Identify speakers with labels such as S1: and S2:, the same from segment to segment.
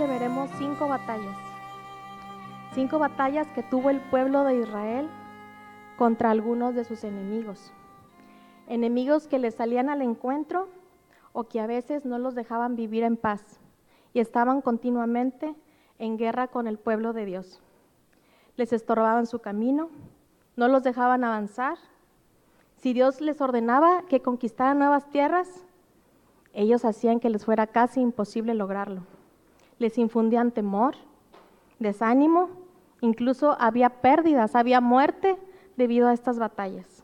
S1: noche veremos cinco batallas. Cinco batallas que tuvo el pueblo de Israel contra algunos de sus enemigos. Enemigos que les salían al encuentro o que a veces no los dejaban vivir en paz y estaban continuamente en guerra con el pueblo de Dios. Les estorbaban su camino, no los dejaban avanzar. Si Dios les ordenaba que conquistaran nuevas tierras, ellos hacían que les fuera casi imposible lograrlo. Les infundían temor, desánimo, incluso había pérdidas, había muerte debido a estas batallas.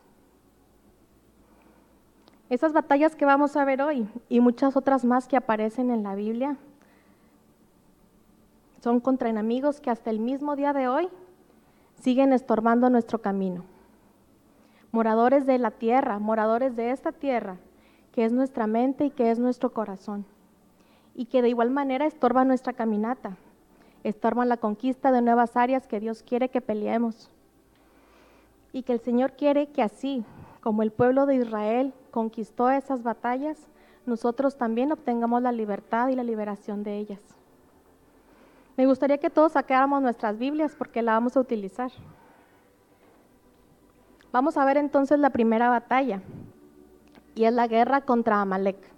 S1: Esas batallas que vamos a ver hoy y muchas otras más que aparecen en la Biblia son contra enemigos que hasta el mismo día de hoy siguen estorbando nuestro camino. Moradores de la tierra, moradores de esta tierra, que es nuestra mente y que es nuestro corazón, y que de igual manera estorban nuestra caminata, estorban la conquista de nuevas áreas que Dios quiere que peleemos, y que el Señor quiere que así como el pueblo de Israel conquistó esas batallas, nosotros también obtengamos la libertad y la liberación de ellas. Me gustaría que todos sacáramos nuestras Biblias porque la vamos a utilizar. Vamos a ver entonces la primera batalla y es la guerra contra Amalek.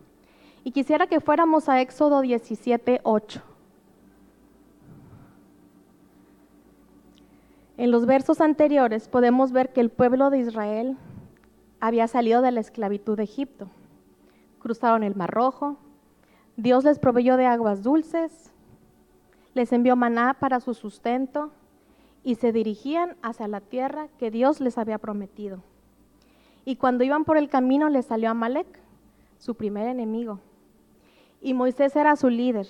S1: Y quisiera que fuéramos a Éxodo 17, 8. En los versos anteriores podemos ver que el pueblo de Israel había salido de la esclavitud de Egipto. Cruzaron el Mar Rojo, Dios les proveyó de aguas dulces, les envió maná para su sustento y se dirigían hacia la tierra que Dios les había prometido. Y cuando iban por el camino les salió Amalek, su primer enemigo. Y Moisés era su líder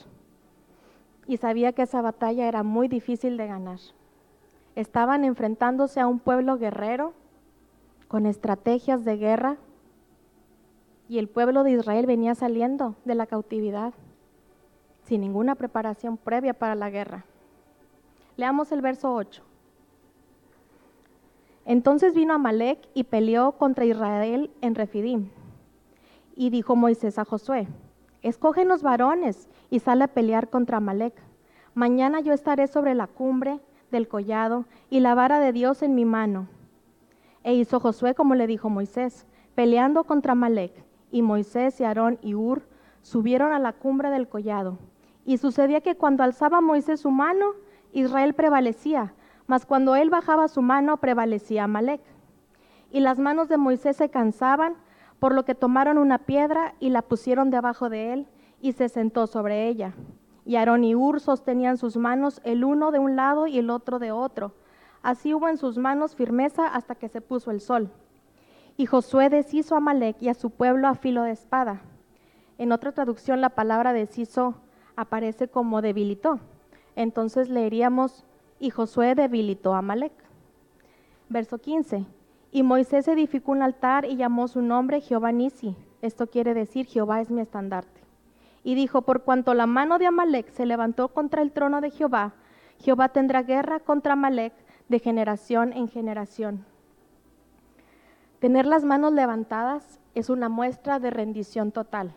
S1: y sabía que esa batalla era muy difícil de ganar. Estaban enfrentándose a un pueblo guerrero con estrategias de guerra y el pueblo de Israel venía saliendo de la cautividad sin ninguna preparación previa para la guerra. Leamos el verso 8. Entonces vino Amalek y peleó contra Israel en Refidim. Y dijo Moisés a Josué, escógenos varones y sale a pelear contra Amalek. Mañana yo estaré sobre la cumbre del collado y la vara de Dios en mi mano. E hizo Josué como le dijo Moisés, peleando contra Amalek. Y Moisés y Aarón y Ur subieron a la cumbre del collado. Y sucedía que cuando alzaba Moisés su mano, Israel prevalecía, mas cuando él bajaba su mano, prevalecía Amalek. Y las manos de Moisés se cansaban, por lo que tomaron una piedra y la pusieron debajo de él, y se sentó sobre ella. Y Aarón y Ur sostenían sus manos el uno de un lado y el otro de otro. Así hubo en sus manos firmeza hasta que se puso el sol. Y Josué deshizo a Amalek y a su pueblo a filo de espada. En otra traducción la palabra deshizo aparece como debilitó. Entonces leeríamos, y Josué debilitó a Amalek. Verso 15. Y Moisés edificó un altar y llamó su nombre Jehová Nisi. Esto quiere decir Jehová es mi estandarte y dijo, por cuanto la mano de Amalek se levantó contra el trono de Jehová, Jehová tendrá guerra contra Amalek de generación en generación. Tener las manos levantadas es una muestra de rendición total.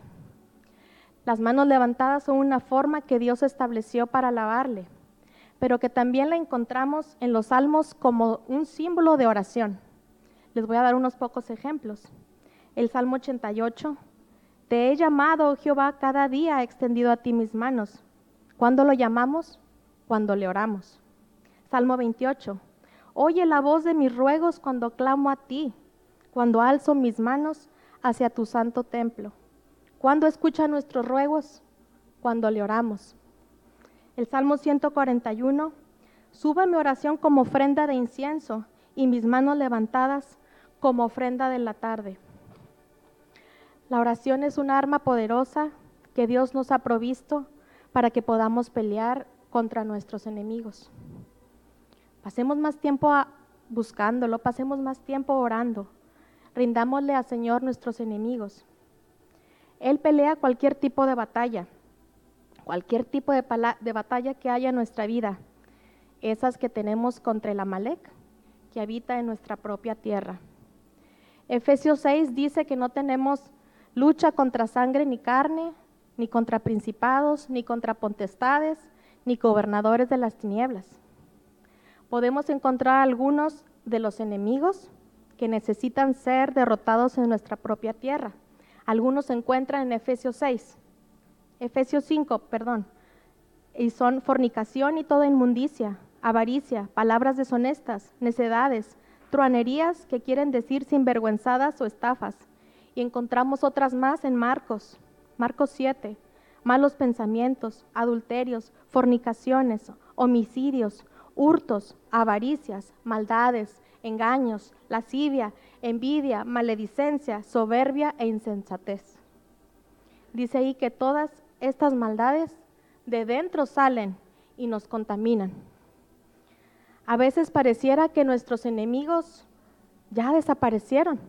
S1: Las manos levantadas son una forma que Dios estableció para alabarle, pero que también la encontramos en los salmos como un símbolo de oración. Les voy a dar unos pocos ejemplos. El Salmo 88 te he llamado, oh Jehová, cada día he extendido a ti mis manos. ¿Cuándo lo llamamos? Cuando le oramos. Salmo 28. Oye la voz de mis ruegos cuando clamo a ti, cuando alzo mis manos hacia tu santo templo. ¿Cuándo escucha nuestros ruegos? Cuando le oramos. El Salmo 141. Suba mi oración como ofrenda de incienso y mis manos levantadas como ofrenda de la tarde. La oración es un arma poderosa que Dios nos ha provisto para que podamos pelear contra nuestros enemigos. Pasemos más tiempo buscándolo, pasemos más tiempo orando. Rindámosle al Señor nuestros enemigos. Él pelea cualquier tipo de batalla, cualquier tipo de, de batalla que haya en nuestra vida. Esas que tenemos contra el Amalek, que habita en nuestra propia tierra. Efesios 6 dice que no tenemos lucha contra sangre ni carne, ni contra principados, ni contra potestades, ni gobernadores de las tinieblas. Podemos encontrar algunos de los enemigos que necesitan ser derrotados en nuestra propia tierra. Algunos se encuentran en Efesios 6, Efesios 5, perdón, y son fornicación y toda inmundicia, avaricia, palabras deshonestas, necedades, truanerías que quieren decir sinvergüenzadas o estafas. Y encontramos otras más en Marcos, Marcos 7, malos pensamientos, adulterios, fornicaciones, homicidios, hurtos, avaricias, maldades, engaños, lascivia, envidia, maledicencia, soberbia e insensatez. Dice ahí que todas estas maldades de dentro salen y nos contaminan. A veces pareciera que nuestros enemigos ya desaparecieron,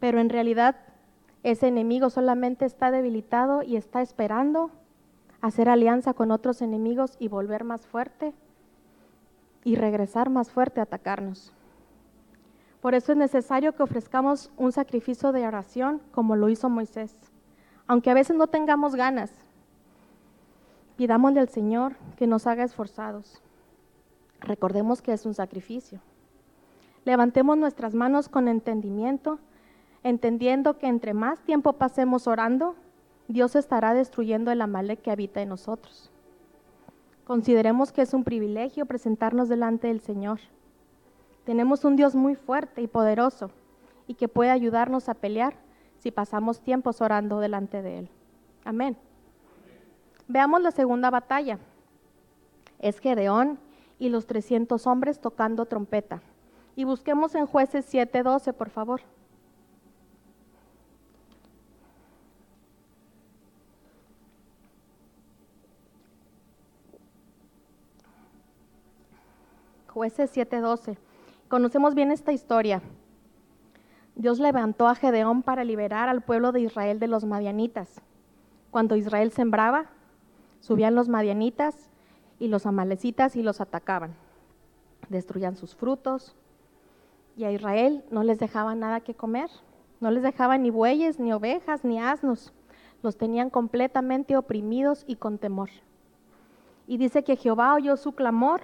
S1: pero en realidad ese enemigo solamente está debilitado y está esperando hacer alianza con otros enemigos y volver más fuerte y regresar más fuerte a atacarnos. Por eso es necesario que ofrezcamos un sacrificio de oración como lo hizo Moisés. Aunque a veces no tengamos ganas, pidámosle al Señor que nos haga esforzados. Recordemos que es un sacrificio. Levantemos nuestras manos con entendimiento, entendiendo que entre más tiempo pasemos orando, Dios estará destruyendo el Amalek que habita en nosotros. Consideremos que es un privilegio presentarnos delante del Señor. Tenemos un Dios muy fuerte y poderoso y que puede ayudarnos a pelear si pasamos tiempos orando delante de Él. Amén. Veamos la segunda batalla. Es Gedeón y los 300 hombres tocando trompeta. Y busquemos en jueces 7:12, por favor. Jueces 7:12. Conocemos bien esta historia. Dios levantó a Gedeón para liberar al pueblo de Israel de los madianitas. Cuando Israel sembraba, subían los madianitas y los amalecitas y los atacaban. Destruían sus frutos y a Israel no les dejaban nada que comer. No les dejaban ni bueyes, ni ovejas, ni asnos. Los tenían completamente oprimidos y con temor. Y dice que Jehová oyó su clamor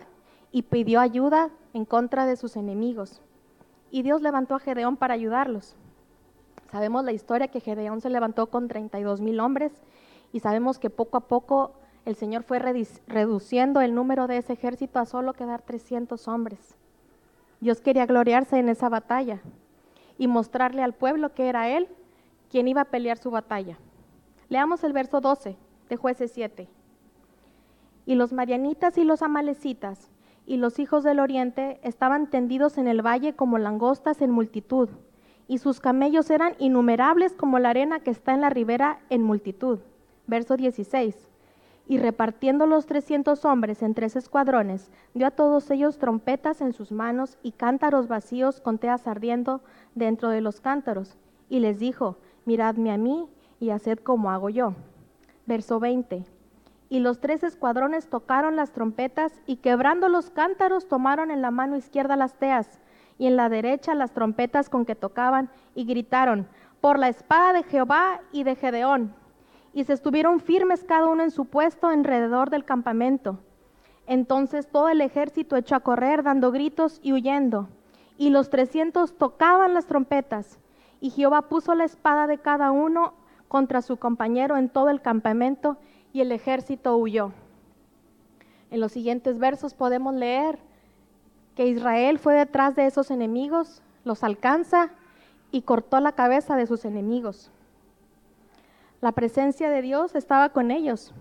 S1: y pidió ayuda en contra de sus enemigos. Y Dios levantó a Gedeón para ayudarlos. Sabemos la historia que Gedeón se levantó con 32 mil hombres y sabemos que poco a poco el Señor fue reduciendo el número de ese ejército a solo quedar 300 hombres. Dios quería gloriarse en esa batalla y mostrarle al pueblo que era Él quien iba a pelear su batalla. Leamos el verso 12 de jueces 7. Y los marianitas y los amalecitas y los hijos del oriente estaban tendidos en el valle como langostas en multitud, y sus camellos eran innumerables como la arena que está en la ribera en multitud. Verso 16 y repartiendo los trescientos hombres en tres escuadrones, dio a todos ellos trompetas en sus manos y cántaros vacíos con teas ardiendo dentro de los cántaros. Y les dijo, miradme a mí y haced como hago yo. Verso 20. Y los tres escuadrones tocaron las trompetas y quebrando los cántaros tomaron en la mano izquierda las teas y en la derecha las trompetas con que tocaban y gritaron, por la espada de Jehová y de Gedeón y se estuvieron firmes cada uno en su puesto alrededor del campamento. Entonces todo el ejército echó a correr dando gritos y huyendo, y los trescientos tocaban las trompetas, y Jehová puso la espada de cada uno contra su compañero en todo el campamento, y el ejército huyó. En los siguientes versos podemos leer que Israel fue detrás de esos enemigos, los alcanza y cortó la cabeza de sus enemigos. La presencia de Dios estaba con ellos.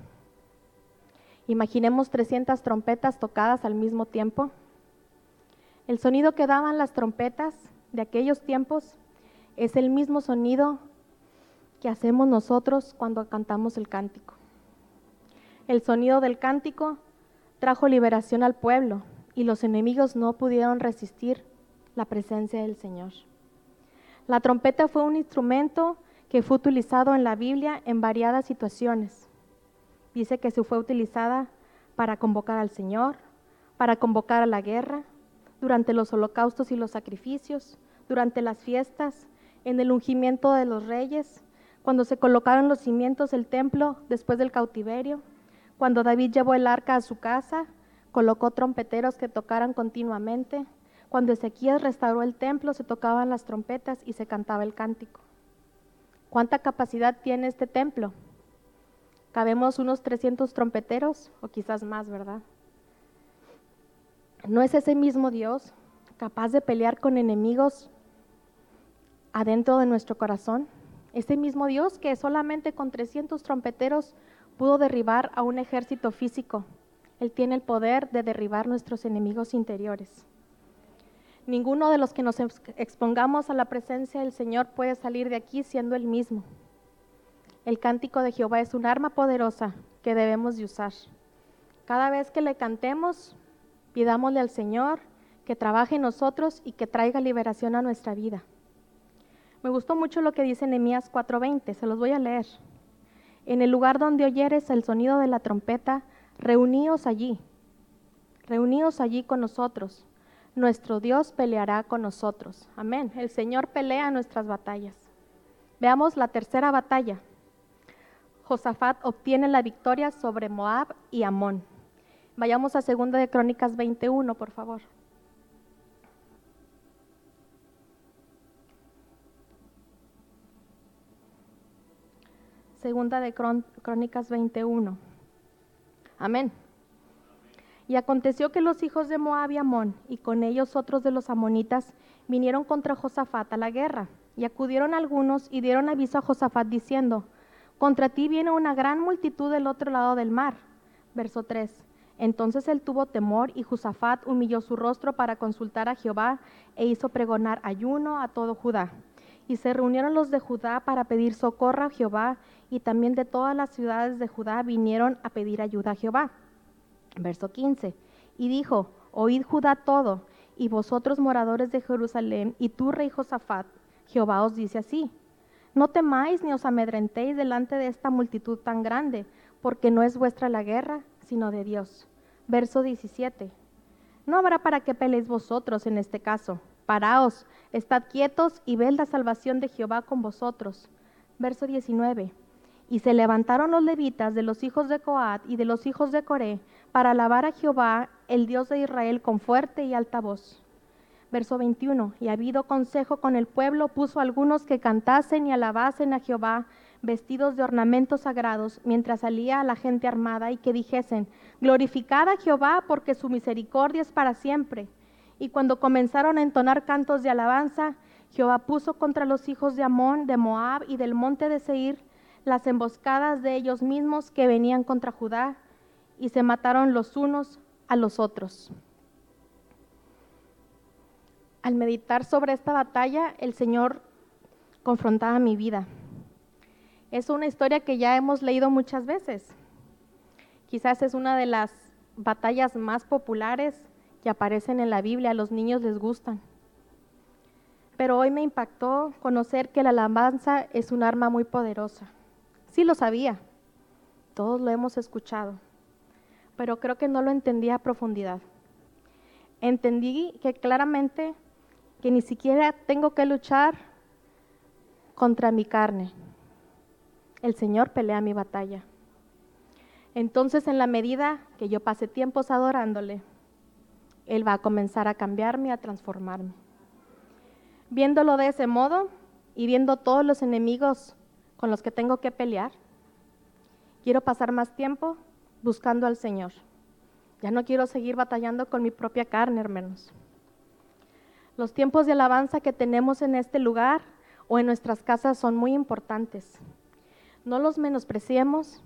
S1: Imaginemos 300 trompetas tocadas al mismo tiempo. El sonido que daban las trompetas de aquellos tiempos es el mismo sonido que hacemos nosotros cuando cantamos el cántico. El sonido del cántico trajo liberación al pueblo y los enemigos no pudieron resistir la presencia del Señor. La trompeta fue un instrumento que fue utilizado en la Biblia en variadas situaciones. Dice que se fue utilizada para convocar al Señor, para convocar a la guerra, durante los holocaustos y los sacrificios, durante las fiestas, en el ungimiento de los reyes, cuando se colocaron los cimientos del templo después del cautiverio, cuando David llevó el arca a su casa, colocó trompeteros que tocaran continuamente, cuando Ezequías restauró el templo se tocaban las trompetas y se cantaba el cántico. ¿Cuánta capacidad tiene este templo? Cabemos unos 300 trompeteros o quizás más, ¿verdad? ¿No es ese mismo Dios capaz de pelear con enemigos adentro de nuestro corazón? Ese mismo Dios que solamente con 300 trompeteros pudo derribar a un ejército físico. Él tiene el poder de derribar nuestros enemigos interiores. Ninguno de los que nos expongamos a la presencia del Señor puede salir de aquí siendo el mismo. El cántico de Jehová es un arma poderosa que debemos de usar. Cada vez que le cantemos, pidámosle al Señor que trabaje en nosotros y que traiga liberación a nuestra vida. Me gustó mucho lo que dice Nehemías 4:20, se los voy a leer. En el lugar donde oyeres el sonido de la trompeta, reuníos allí, reuníos allí con nosotros nuestro Dios peleará con nosotros. Amén. El Señor pelea nuestras batallas. Veamos la tercera batalla. Josafat obtiene la victoria sobre Moab y Amón. Vayamos a segunda de Crónicas 21, por favor. Segunda de Crónicas 21. Amén. Y aconteció que los hijos de Moab y Amón, y con ellos otros de los amonitas, vinieron contra Josafat a la guerra. Y acudieron algunos y dieron aviso a Josafat diciendo, Contra ti viene una gran multitud del otro lado del mar. Verso 3. Entonces él tuvo temor y Josafat humilló su rostro para consultar a Jehová e hizo pregonar ayuno a todo Judá. Y se reunieron los de Judá para pedir socorro a Jehová y también de todas las ciudades de Judá vinieron a pedir ayuda a Jehová. Verso 15. Y dijo, oíd Judá todo, y vosotros moradores de Jerusalén, y tú, rey Josafat, Jehová os dice así, no temáis ni os amedrentéis delante de esta multitud tan grande, porque no es vuestra la guerra, sino de Dios. Verso 17. No habrá para qué peleéis vosotros en este caso. Paraos, estad quietos y ved la salvación de Jehová con vosotros. Verso 19. Y se levantaron los levitas de los hijos de Coat y de los hijos de Coré para alabar a Jehová, el Dios de Israel, con fuerte y alta voz. Verso 21. Y habido consejo con el pueblo, puso algunos que cantasen y alabasen a Jehová, vestidos de ornamentos sagrados, mientras salía la gente armada, y que dijesen, glorificad a Jehová, porque su misericordia es para siempre. Y cuando comenzaron a entonar cantos de alabanza, Jehová puso contra los hijos de Amón, de Moab y del monte de Seir, las emboscadas de ellos mismos que venían contra Judá y se mataron los unos a los otros. Al meditar sobre esta batalla, el Señor confrontaba mi vida. Es una historia que ya hemos leído muchas veces. Quizás es una de las batallas más populares que aparecen en la Biblia, a los niños les gustan. Pero hoy me impactó conocer que la alabanza es un arma muy poderosa. Sí lo sabía, todos lo hemos escuchado, pero creo que no lo entendía a profundidad. Entendí que claramente que ni siquiera tengo que luchar contra mi carne. El Señor pelea mi batalla. Entonces, en la medida que yo pase tiempos adorándole, Él va a comenzar a cambiarme, a transformarme. Viéndolo de ese modo y viendo todos los enemigos con los que tengo que pelear. Quiero pasar más tiempo buscando al Señor. Ya no quiero seguir batallando con mi propia carne, hermanos. Los tiempos de alabanza que tenemos en este lugar o en nuestras casas son muy importantes. No los menospreciemos,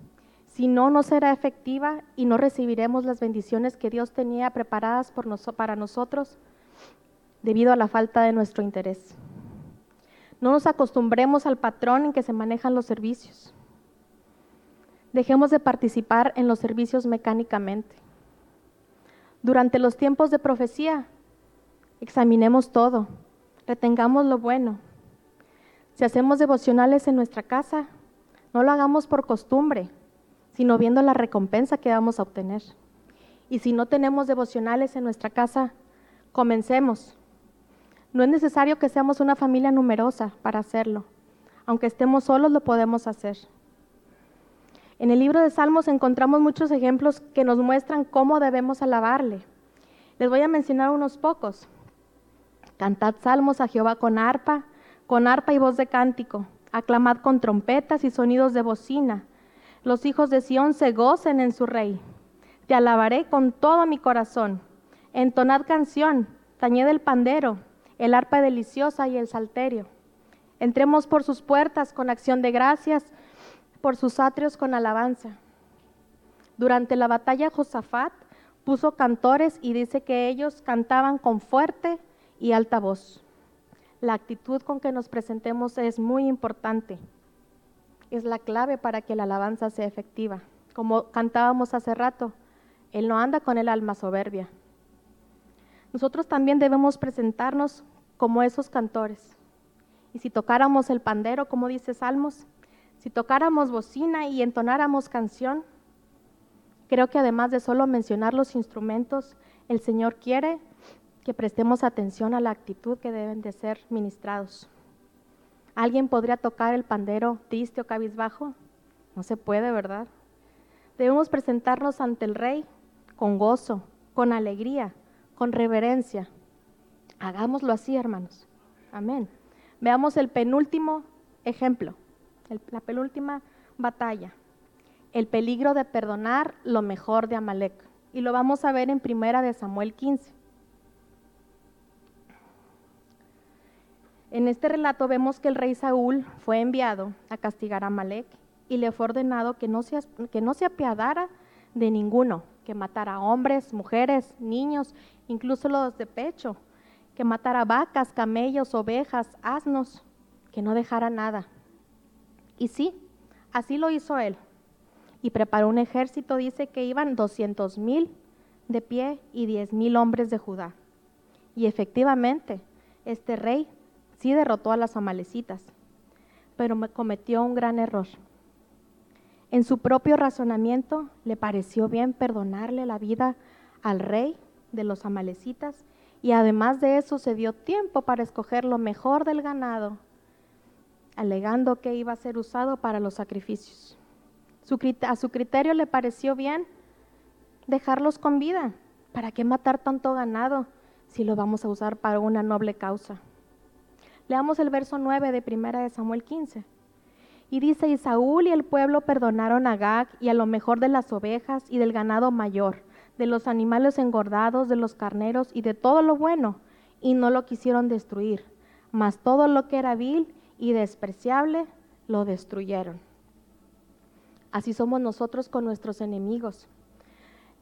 S1: si no, no será efectiva y no recibiremos las bendiciones que Dios tenía preparadas para nosotros debido a la falta de nuestro interés. No nos acostumbremos al patrón en que se manejan los servicios. Dejemos de participar en los servicios mecánicamente. Durante los tiempos de profecía, examinemos todo, retengamos lo bueno. Si hacemos devocionales en nuestra casa, no lo hagamos por costumbre, sino viendo la recompensa que vamos a obtener. Y si no tenemos devocionales en nuestra casa, comencemos no es necesario que seamos una familia numerosa para hacerlo. Aunque estemos solos, lo podemos hacer. En el libro de Salmos encontramos muchos ejemplos que nos muestran cómo debemos alabarle. Les voy a mencionar unos pocos. Cantad salmos a Jehová con arpa, con arpa y voz de cántico. Aclamad con trompetas y sonidos de bocina. Los hijos de Sión se gocen en su rey. Te alabaré con todo mi corazón. Entonad canción, tañed el pandero, el arpa deliciosa y el salterio. Entremos por sus puertas con acción de gracias, por sus atrios con alabanza. Durante la batalla Josafat puso cantores y dice que ellos cantaban con fuerte y alta voz. La actitud con que nos presentemos es muy importante. Es la clave para que la alabanza sea efectiva. Como cantábamos hace rato, Él no anda con el alma soberbia. Nosotros también debemos presentarnos como esos cantores. Y si tocáramos el pandero, como dice Salmos, si tocáramos bocina y entonáramos canción, creo que además de solo mencionar los instrumentos, el Señor quiere que prestemos atención a la actitud que deben de ser ministrados. ¿Alguien podría tocar el pandero triste o cabizbajo? No se puede, ¿verdad? Debemos presentarnos ante el Rey con gozo, con alegría, con reverencia. Hagámoslo así, hermanos. Amén. Veamos el penúltimo ejemplo, la penúltima batalla. El peligro de perdonar lo mejor de Amalek. Y lo vamos a ver en primera de Samuel 15. En este relato vemos que el rey Saúl fue enviado a castigar a Amalek y le fue ordenado que no, se, que no se apiadara de ninguno, que matara hombres, mujeres, niños, incluso los de pecho, que matara vacas, camellos, ovejas, asnos, que no dejara nada. Y sí, así lo hizo él. Y preparó un ejército, dice que iban 200 mil de pie y 10 mil hombres de Judá. Y efectivamente, este rey sí derrotó a las amalecitas, pero me cometió un gran error. En su propio razonamiento le pareció bien perdonarle la vida al rey de los amalecitas y además de eso se dio tiempo para escoger lo mejor del ganado, alegando que iba a ser usado para los sacrificios. a su criterio le pareció bien dejarlos con vida. ¿Para qué matar tanto ganado si lo vamos a usar para una noble causa? Leamos el verso 9 de primera de Samuel 15. Y dice, y Saúl y el pueblo perdonaron a Gag y a lo mejor de las ovejas y del ganado mayor, de los animales engordados, de los carneros y de todo lo bueno, y no lo quisieron destruir, mas todo lo que era vil y despreciable lo destruyeron. Así somos nosotros con nuestros enemigos.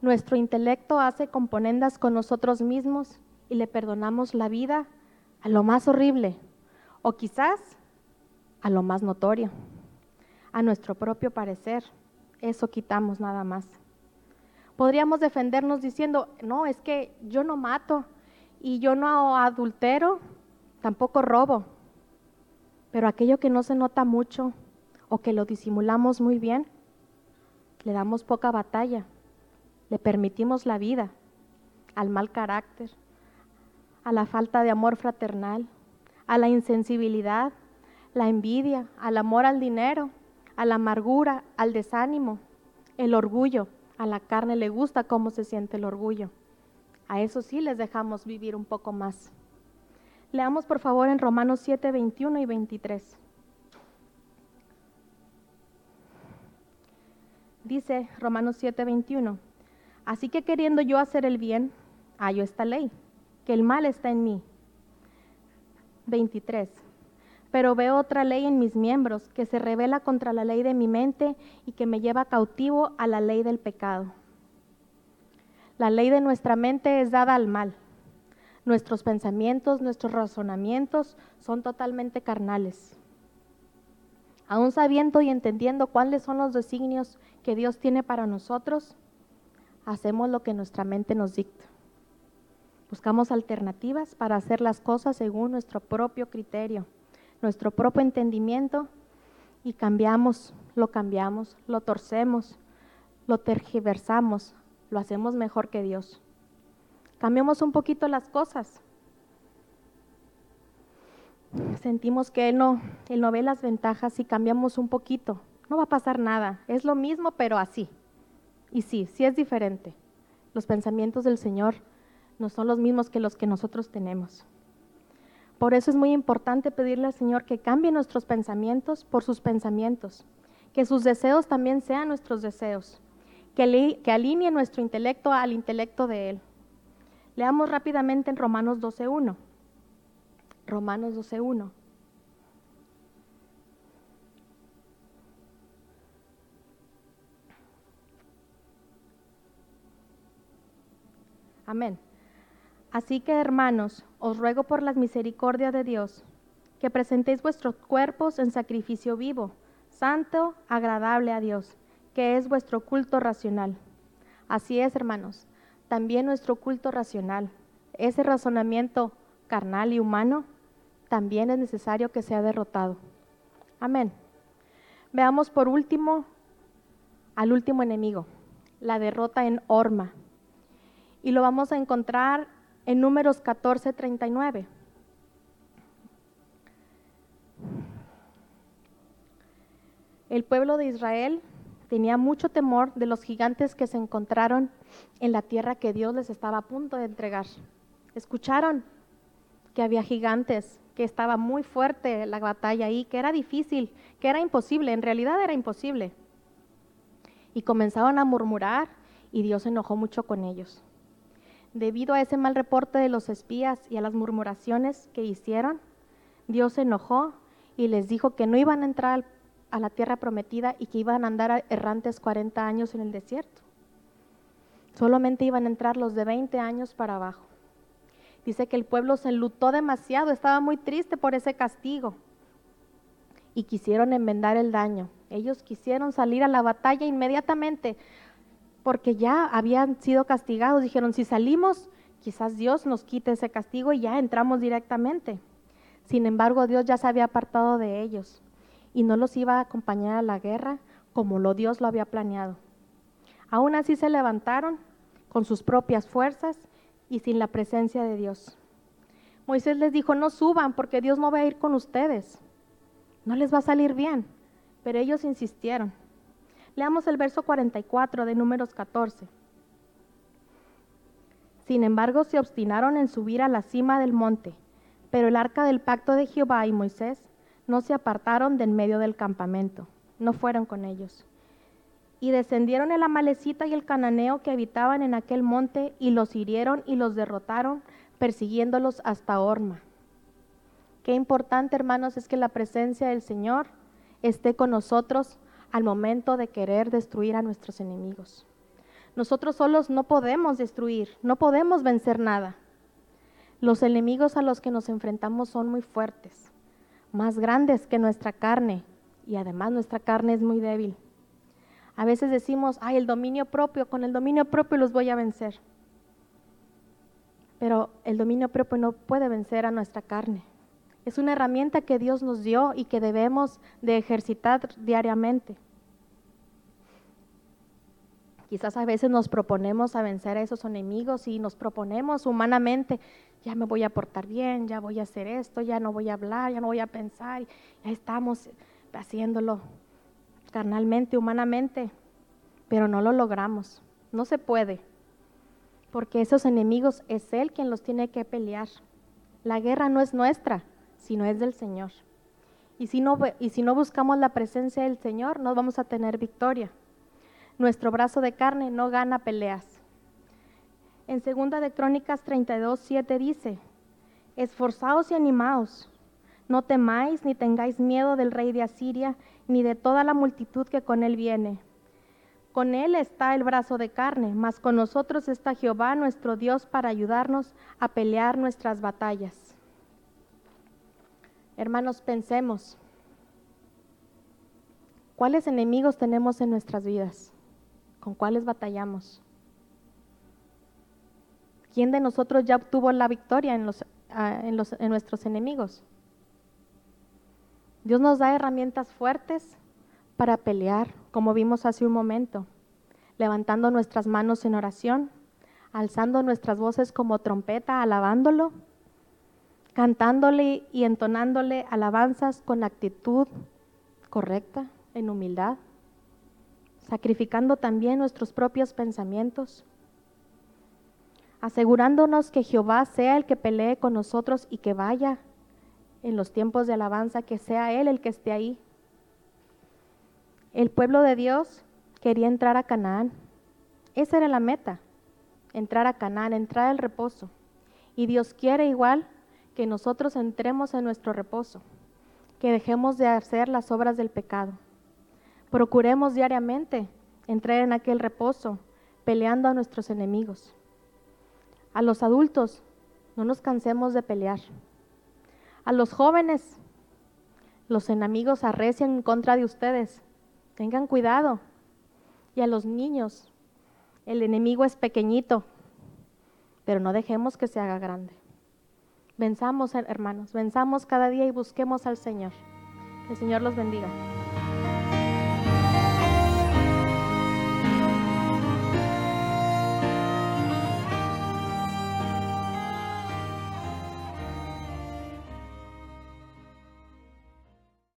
S1: Nuestro intelecto hace componendas con nosotros mismos y le perdonamos la vida a lo más horrible, o quizás a lo más notorio, a nuestro propio parecer. Eso quitamos nada más. Podríamos defendernos diciendo, no, es que yo no mato y yo no adultero, tampoco robo. Pero aquello que no se nota mucho o que lo disimulamos muy bien, le damos poca batalla, le permitimos la vida al mal carácter, a la falta de amor fraternal, a la insensibilidad, la envidia, al amor al dinero, a la amargura, al desánimo, el orgullo. A la carne le gusta cómo se siente el orgullo. A eso sí les dejamos vivir un poco más. Leamos por favor en Romanos 7, 21 y 23. Dice Romanos 7, 21. Así que queriendo yo hacer el bien, hallo esta ley, que el mal está en mí 23. Pero veo otra ley en mis miembros que se revela contra la ley de mi mente y que me lleva cautivo a la ley del pecado. La ley de nuestra mente es dada al mal. Nuestros pensamientos, nuestros razonamientos son totalmente carnales. Aún sabiendo y entendiendo cuáles son los designios que Dios tiene para nosotros, hacemos lo que nuestra mente nos dicta. Buscamos alternativas para hacer las cosas según nuestro propio criterio, nuestro propio entendimiento y cambiamos, lo cambiamos, lo torcemos, lo tergiversamos, lo hacemos mejor que Dios. Cambiamos un poquito las cosas. sentimos que él no, ve las ventajas si cambiamos un poquito. No va a pasar nada, es lo mismo pero así. Y sí, sí es diferente. Los pensamientos del Señor no son los mismos que los que nosotros tenemos. Por eso es muy importante pedirle al Señor que cambie nuestros pensamientos por sus pensamientos, que sus deseos también sean nuestros deseos, que, que alinee nuestro intelecto al intelecto de Él. Leamos rápidamente en Romanos 12.1. Romanos 12.1. Amén. Así que, hermanos, os ruego por las misericordias de Dios, que presentéis vuestros cuerpos en sacrificio vivo, santo, agradable a Dios, que es vuestro culto racional. Así es, hermanos, también nuestro culto racional, ese razonamiento carnal y humano, también es necesario que sea derrotado. Amén. Veamos por último al último enemigo, la derrota en Orma. Y lo vamos a encontrar en números 14, 39. El pueblo de Israel tenía mucho temor de los gigantes que se encontraron en la tierra que Dios les estaba a punto de entregar. Escucharon que había gigantes, que estaba muy fuerte la batalla ahí, que era difícil, que era imposible, en realidad era imposible. Y comenzaron a murmurar y Dios se enojó mucho con ellos. Debido a ese mal reporte de los espías y a las murmuraciones que hicieron, Dios se enojó y les dijo que no iban a entrar a la tierra prometida y que iban a andar errantes 40 años en el desierto. Solamente iban a entrar los de 20 años para abajo. Dice que el pueblo se enlutó demasiado, estaba muy triste por ese castigo y quisieron enmendar el daño. Ellos quisieron salir a la batalla inmediatamente, porque ya habían sido castigados. Dijeron, si salimos, quizás Dios nos quite ese castigo y ya entramos directamente. Sin embargo, Dios ya se había apartado de ellos y no los iba a acompañar a la guerra como lo Dios lo había planeado. Aún así se levantaron con sus propias fuerzas y sin la presencia de Dios. Moisés les dijo, no suban porque Dios no va a ir con ustedes. No les va a salir bien. Pero ellos insistieron. Leamos el verso 44 de números 14. Sin embargo, se obstinaron en subir a la cima del monte, pero el arca del pacto de Jehová y Moisés no se apartaron del medio del campamento, no fueron con ellos. Y descendieron el amalecita y el cananeo que habitaban en aquel monte y los hirieron y los derrotaron, persiguiéndolos hasta Orma. Qué importante, hermanos, es que la presencia del Señor esté con nosotros al momento de querer destruir a nuestros enemigos. Nosotros solos no podemos destruir, no podemos vencer nada. Los enemigos a los que nos enfrentamos son muy fuertes, más grandes que nuestra carne, y además nuestra carne es muy débil. A veces decimos, ay, el dominio propio, con el dominio propio los voy a vencer. Pero el dominio propio no puede vencer a nuestra carne. Es una herramienta que Dios nos dio y que debemos de ejercitar diariamente. Quizás a veces nos proponemos a vencer a esos enemigos y nos proponemos humanamente, ya me voy a portar bien, ya voy a hacer esto, ya no voy a hablar, ya no voy a pensar, ya estamos haciéndolo carnalmente, humanamente, pero no lo logramos, no se puede, porque esos enemigos es Él quien los tiene que pelear. La guerra no es nuestra, sino es del Señor. Y si no, y si no buscamos la presencia del Señor, no vamos a tener victoria. Nuestro brazo de carne no gana peleas. En segunda de Crónicas 32, 7 dice, esforzaos y animaos, no temáis ni tengáis miedo del rey de Asiria, ni de toda la multitud que con él viene. Con él está el brazo de carne, mas con nosotros está Jehová nuestro Dios para ayudarnos a pelear nuestras batallas. Hermanos, pensemos, ¿cuáles enemigos tenemos en nuestras vidas? ¿Con cuáles batallamos? ¿Quién de nosotros ya obtuvo la victoria en, los, ah, en, los, en nuestros enemigos? Dios nos da herramientas fuertes para pelear, como vimos hace un momento, levantando nuestras manos en oración, alzando nuestras voces como trompeta, alabándolo cantándole y entonándole alabanzas con actitud correcta, en humildad, sacrificando también nuestros propios pensamientos, asegurándonos que Jehová sea el que pelee con nosotros y que vaya en los tiempos de alabanza, que sea Él el que esté ahí. El pueblo de Dios quería entrar a Canaán. Esa era la meta, entrar a Canaán, entrar al reposo. Y Dios quiere igual que nosotros entremos en nuestro reposo, que dejemos de hacer las obras del pecado. Procuremos diariamente entrar en aquel reposo, peleando a nuestros enemigos. A los adultos, no nos cansemos de pelear. A los jóvenes, los enemigos arrecian en contra de ustedes. Tengan cuidado. Y a los niños, el enemigo es pequeñito, pero no dejemos que se haga grande. Venzamos, hermanos, venzamos cada día y busquemos al Señor. Que el Señor los bendiga.